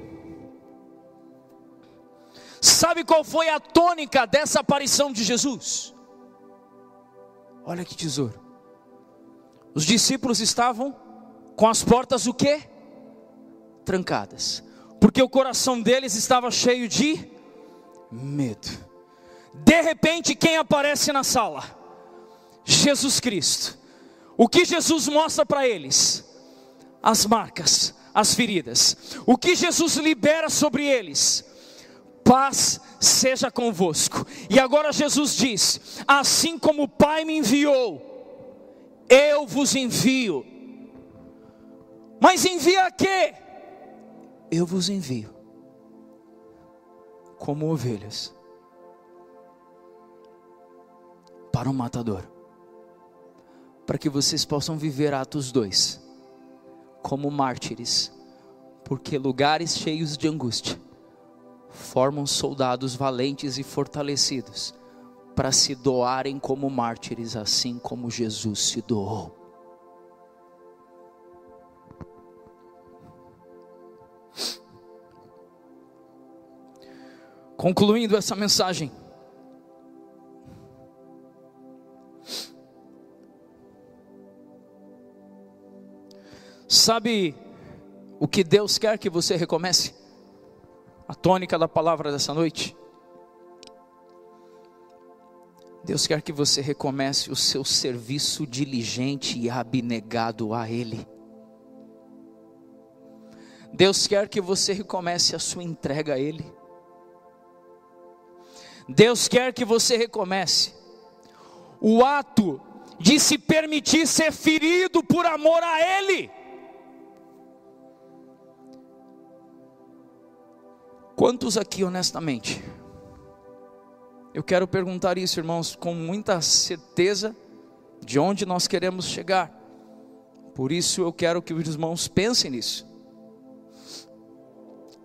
Sabe qual foi a tônica dessa aparição de Jesus? Olha que tesouro. Os discípulos estavam com as portas o quê? Trancadas. Porque o coração deles estava cheio de medo. De repente, quem aparece na sala? Jesus Cristo. O que Jesus mostra para eles? As marcas, as feridas. O que Jesus libera sobre eles? Paz seja convosco. E agora Jesus diz: Assim como o Pai me enviou, eu vos envio. Mas envia a quê? Eu vos envio como ovelhas para o matador, para que vocês possam viver Atos 2 como mártires, porque lugares cheios de angústia formam soldados valentes e fortalecidos para se doarem como mártires, assim como Jesus se doou. Concluindo essa mensagem, sabe o que Deus quer que você recomece? A tônica da palavra dessa noite. Deus quer que você recomece o seu serviço diligente e abnegado a Ele. Deus quer que você recomece a sua entrega a Ele. Deus quer que você recomece o ato de se permitir ser ferido por amor a Ele. Quantos aqui, honestamente, eu quero perguntar isso, irmãos, com muita certeza de onde nós queremos chegar. Por isso eu quero que os irmãos pensem nisso.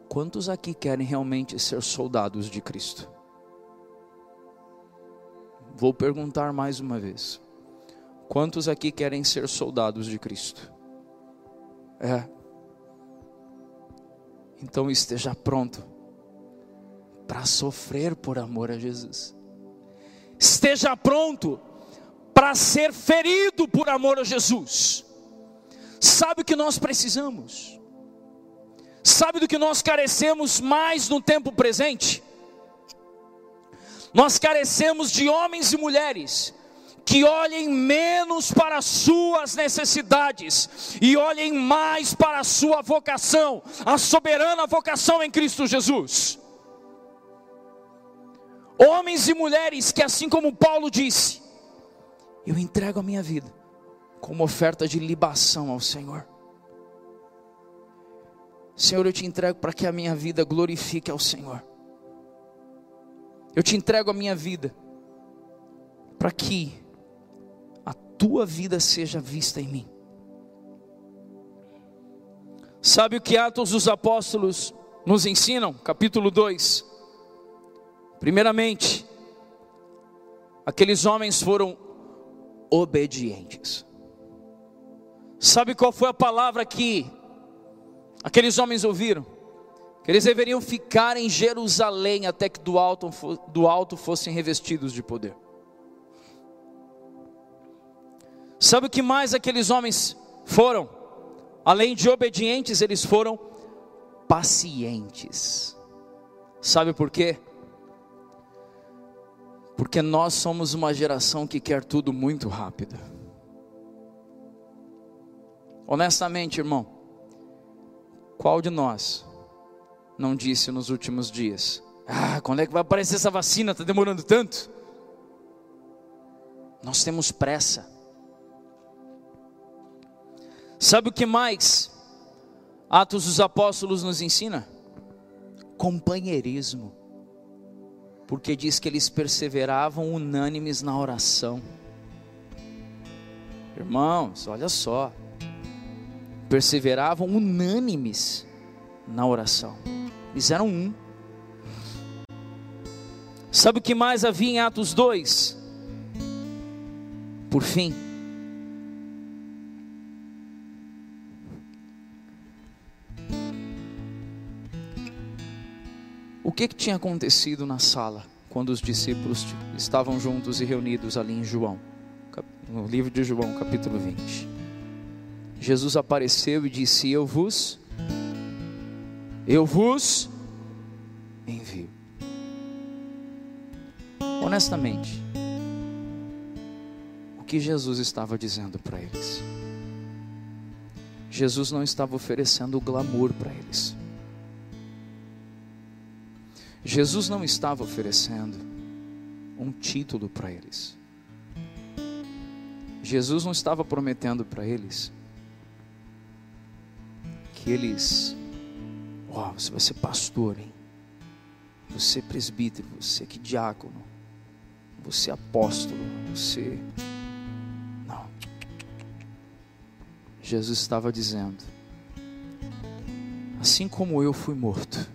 Quantos aqui querem realmente ser soldados de Cristo? Vou perguntar mais uma vez. Quantos aqui querem ser soldados de Cristo? É. Então esteja pronto para sofrer por amor a Jesus. Esteja pronto para ser ferido por amor a Jesus. Sabe o que nós precisamos? Sabe do que nós carecemos mais no tempo presente? Nós carecemos de homens e mulheres que olhem menos para as suas necessidades e olhem mais para a sua vocação, a soberana vocação em Cristo Jesus. Homens e mulheres que, assim como Paulo disse, eu entrego a minha vida como oferta de libação ao Senhor. Senhor, eu te entrego para que a minha vida glorifique ao Senhor. Eu te entrego a minha vida, para que a tua vida seja vista em mim. Sabe o que Atos dos Apóstolos nos ensinam? Capítulo 2. Primeiramente, aqueles homens foram obedientes. Sabe qual foi a palavra que aqueles homens ouviram? que eles deveriam ficar em Jerusalém até que do alto, do alto fossem revestidos de poder. Sabe o que mais aqueles homens foram? Além de obedientes, eles foram pacientes. Sabe por quê? Porque nós somos uma geração que quer tudo muito rápido. Honestamente, irmão, qual de nós não disse nos últimos dias: Ah, quando é que vai aparecer essa vacina? Está demorando tanto. Nós temos pressa. Sabe o que mais Atos dos Apóstolos nos ensina? Companheirismo. Porque diz que eles perseveravam unânimes na oração. Irmãos, olha só, perseveravam unânimes na oração, eles eram um. Sabe o que mais havia em Atos 2? Por fim, O que, que tinha acontecido na sala quando os discípulos estavam juntos e reunidos ali em João, no livro de João, capítulo 20? Jesus apareceu e disse: Eu vos, eu vos envio. Honestamente, o que Jesus estava dizendo para eles? Jesus não estava oferecendo glamour para eles. Jesus não estava oferecendo um título para eles. Jesus não estava prometendo para eles que eles, ó, oh, você vai ser pastor, hein? Você é presbítero, você que diácono, você é apóstolo, você não. Jesus estava dizendo: assim como eu fui morto,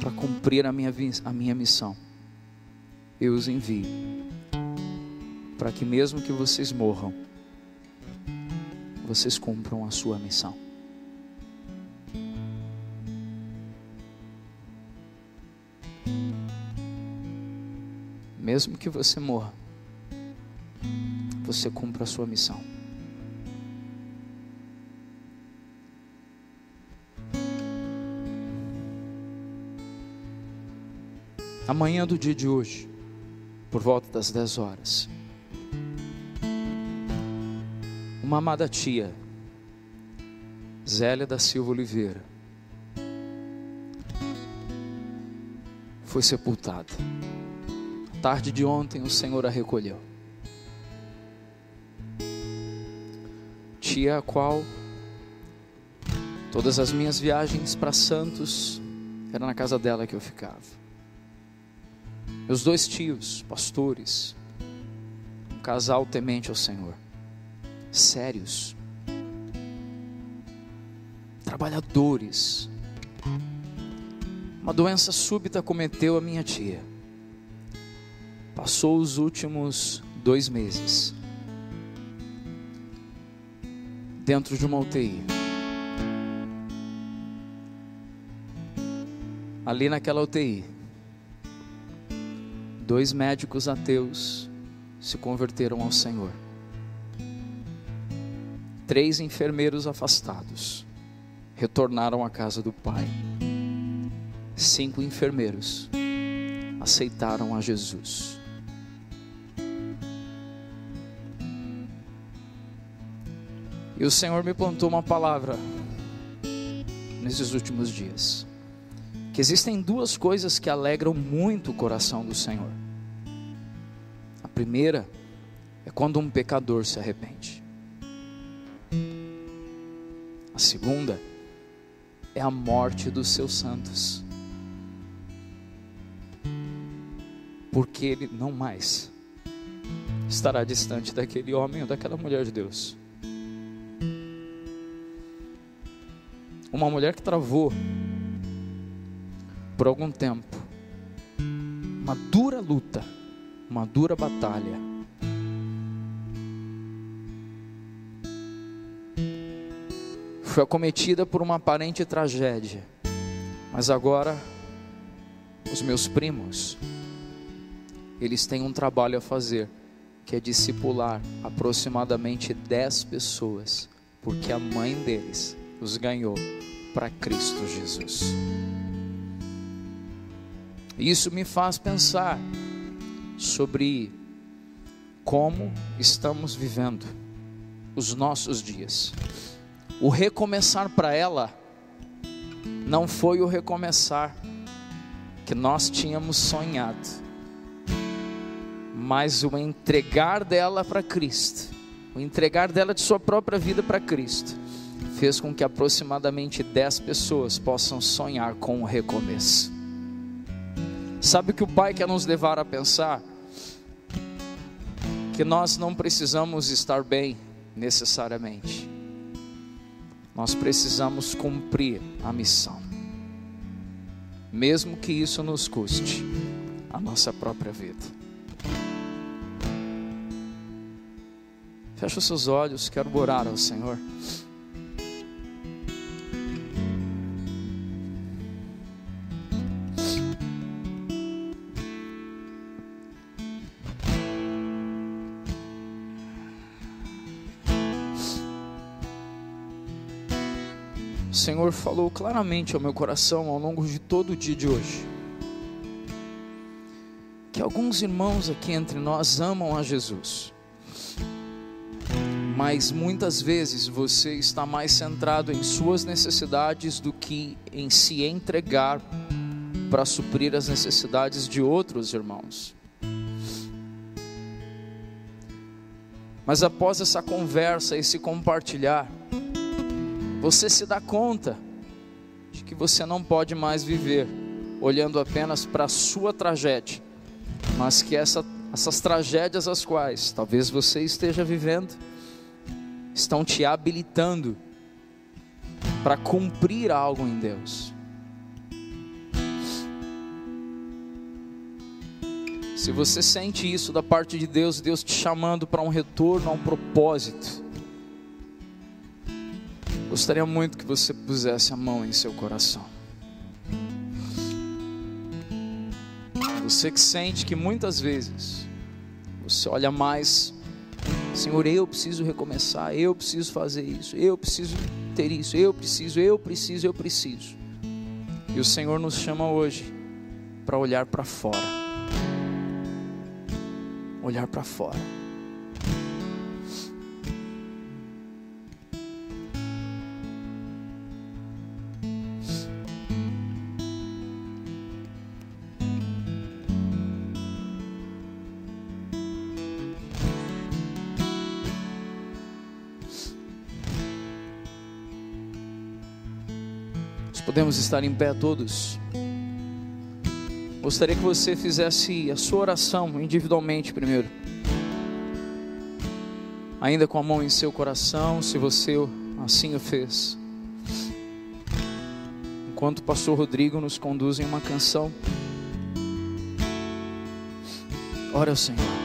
para cumprir a minha, a minha missão. Eu os envio para que, mesmo que vocês morram, vocês cumpram a sua missão. Mesmo que você morra, você cumpra a sua missão. Amanhã do dia de hoje, por volta das 10 horas, uma amada tia, Zélia da Silva Oliveira, foi sepultada. Tarde de ontem o Senhor a recolheu. Tia a qual todas as minhas viagens para Santos era na casa dela que eu ficava. Meus dois tios, pastores, um casal temente ao Senhor, sérios, trabalhadores. Uma doença súbita cometeu a minha tia. Passou os últimos dois meses dentro de uma UTI. Ali naquela UTI, dois médicos ateus se converteram ao Senhor. Três enfermeiros afastados retornaram à casa do Pai. Cinco enfermeiros aceitaram a Jesus. E o Senhor me plantou uma palavra nesses últimos dias que existem duas coisas que alegram muito o coração do Senhor. Primeira é quando um pecador se arrepende. A segunda é a morte dos seus santos. Porque ele não mais estará distante daquele homem ou daquela mulher de Deus. Uma mulher que travou por algum tempo, uma dura luta, uma dura batalha. Foi acometida por uma aparente tragédia, mas agora os meus primos, eles têm um trabalho a fazer, que é discipular aproximadamente 10 pessoas, porque a mãe deles os ganhou para Cristo Jesus. Isso me faz pensar sobre como estamos vivendo os nossos dias. O recomeçar para ela não foi o recomeçar que nós tínhamos sonhado, mas o entregar dela para Cristo, o entregar dela de sua própria vida para Cristo, fez com que aproximadamente 10 pessoas possam sonhar com o recomeço. Sabe o que o Pai quer nos levar a pensar? Que nós não precisamos estar bem necessariamente, nós precisamos cumprir a missão, mesmo que isso nos custe a nossa própria vida. Feche os seus olhos, quero orar ao Senhor. Senhor falou claramente ao meu coração ao longo de todo o dia de hoje. Que alguns irmãos aqui entre nós amam a Jesus, mas muitas vezes você está mais centrado em suas necessidades do que em se entregar para suprir as necessidades de outros irmãos. Mas após essa conversa, esse compartilhar, você se dá conta de que você não pode mais viver olhando apenas para a sua tragédia, mas que essa, essas tragédias as quais talvez você esteja vivendo estão te habilitando para cumprir algo em Deus. Se você sente isso da parte de Deus, Deus te chamando para um retorno a um propósito, Gostaria muito que você pusesse a mão em seu coração. Você que sente que muitas vezes você olha mais, Senhor, eu preciso recomeçar, eu preciso fazer isso, eu preciso ter isso, eu preciso, eu preciso, eu preciso. E o Senhor nos chama hoje para olhar para fora. Olhar para fora. Podemos estar em pé todos. Gostaria que você fizesse a sua oração individualmente primeiro. Ainda com a mão em seu coração, se você assim o fez. Enquanto o pastor Rodrigo nos conduz em uma canção. Ora ao Senhor.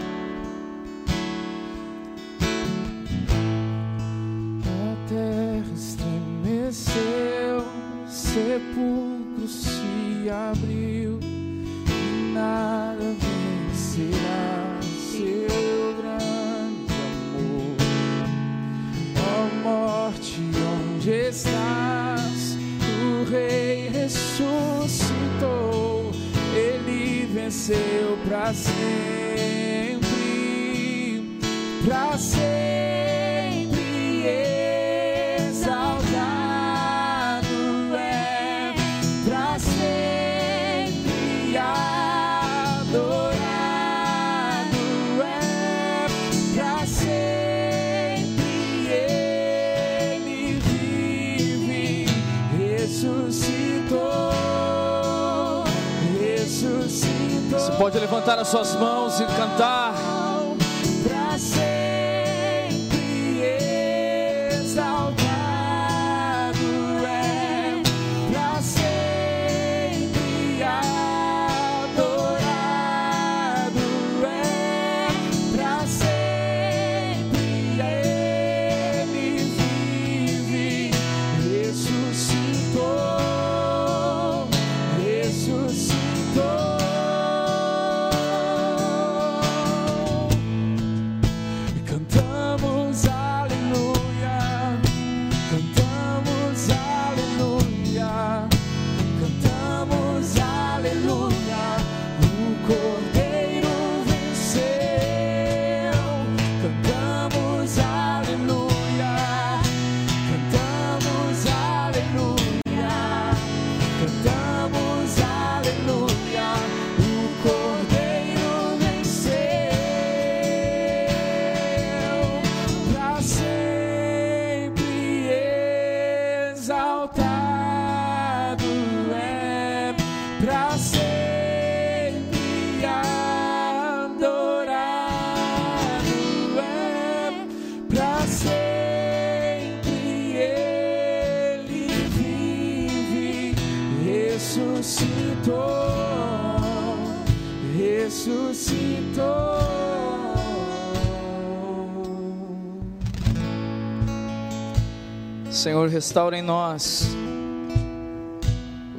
Senhor, restaura em nós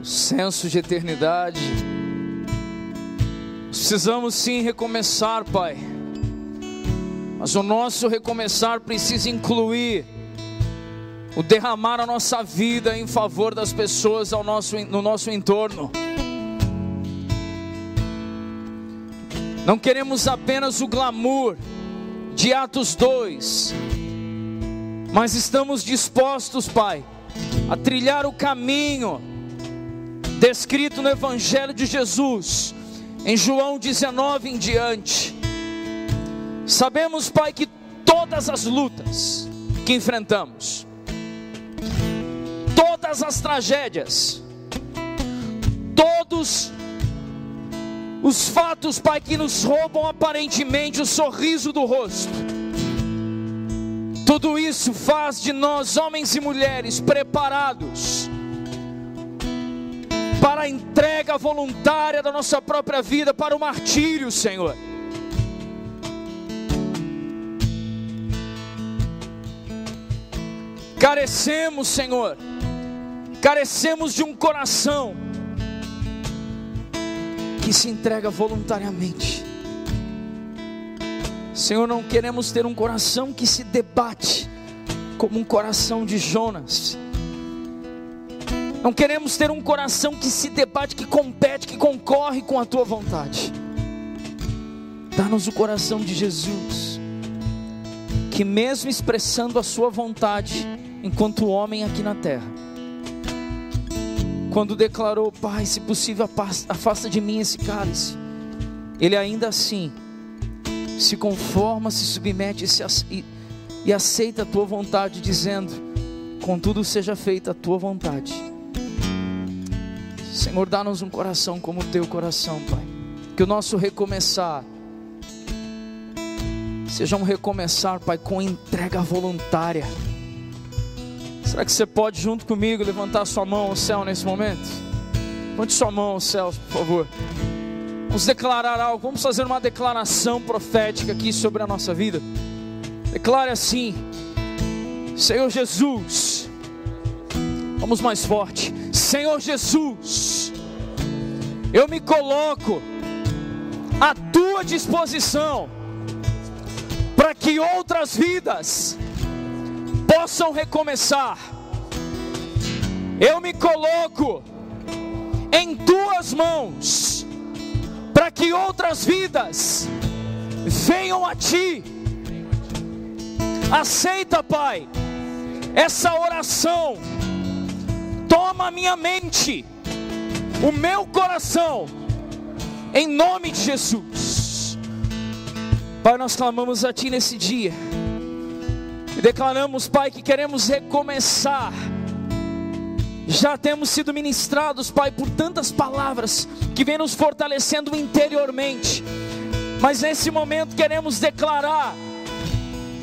o senso de eternidade. Precisamos sim recomeçar, Pai. Mas o nosso recomeçar precisa incluir o derramar a nossa vida em favor das pessoas ao nosso, no nosso entorno. Não queremos apenas o glamour de Atos 2, mas estamos dispostos, Pai, a trilhar o caminho descrito no Evangelho de Jesus, em João 19 em diante. Sabemos, Pai, que todas as lutas que enfrentamos, todas as tragédias, todos os fatos, Pai, que nos roubam aparentemente o sorriso do rosto. Tudo isso faz de nós, homens e mulheres, preparados para a entrega voluntária da nossa própria vida, para o martírio, Senhor. Carecemos, Senhor, carecemos de um coração que se entrega voluntariamente. Senhor, não queremos ter um coração que se debate como um coração de Jonas. Não queremos ter um coração que se debate, que compete, que concorre com a tua vontade. Dá-nos o coração de Jesus, que mesmo expressando a sua vontade, enquanto homem aqui na terra, quando declarou, Pai, se possível, afasta de mim esse cálice, ele ainda assim se conforma, se submete e, e aceita a tua vontade, dizendo: Contudo, seja feita a tua vontade. Senhor, dá-nos um coração como o teu coração, Pai. Que o nosso recomeçar seja um recomeçar, Pai, com entrega voluntária Será que você pode, junto comigo, levantar sua mão ao céu nesse momento? Levante sua mão aos céus, por favor. Vamos declarar algo, vamos fazer uma declaração profética aqui sobre a nossa vida. Declare assim: Senhor Jesus, vamos mais forte. Senhor Jesus, eu me coloco à tua disposição para que outras vidas possam recomeçar. Eu me coloco em tuas mãos, que outras vidas venham a ti. Aceita, Pai, essa oração. Toma a minha mente, o meu coração, em nome de Jesus. Pai, nós clamamos a Ti nesse dia. E declaramos, Pai, que queremos recomeçar. Já temos sido ministrados, Pai, por tantas palavras que vem nos fortalecendo interiormente. Mas nesse momento queremos declarar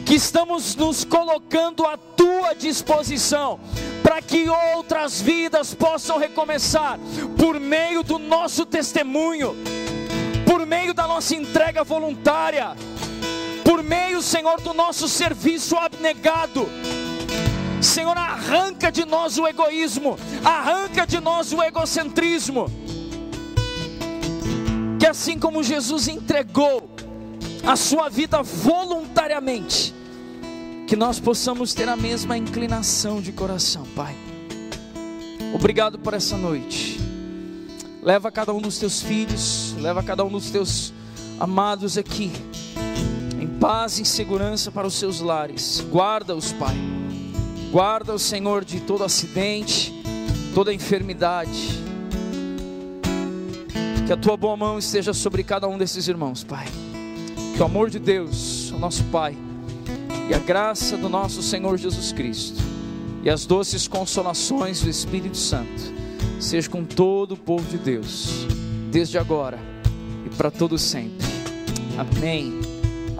que estamos nos colocando à tua disposição para que outras vidas possam recomeçar por meio do nosso testemunho, por meio da nossa entrega voluntária por meio, Senhor, do nosso serviço abnegado. Senhor, arranca de nós o egoísmo, arranca de nós o egocentrismo. Que assim como Jesus entregou a sua vida voluntariamente, que nós possamos ter a mesma inclinação de coração, Pai. Obrigado por essa noite. Leva cada um dos teus filhos, leva cada um dos teus amados aqui paz e segurança para os seus lares. Guarda-os, Pai. Guarda o Senhor de todo acidente, toda enfermidade. Que a tua boa mão esteja sobre cada um desses irmãos, Pai. Que o amor de Deus, o nosso Pai, e a graça do nosso Senhor Jesus Cristo, e as doces consolações do Espírito Santo, seja com todo o povo de Deus, desde agora e para todo sempre. Amém.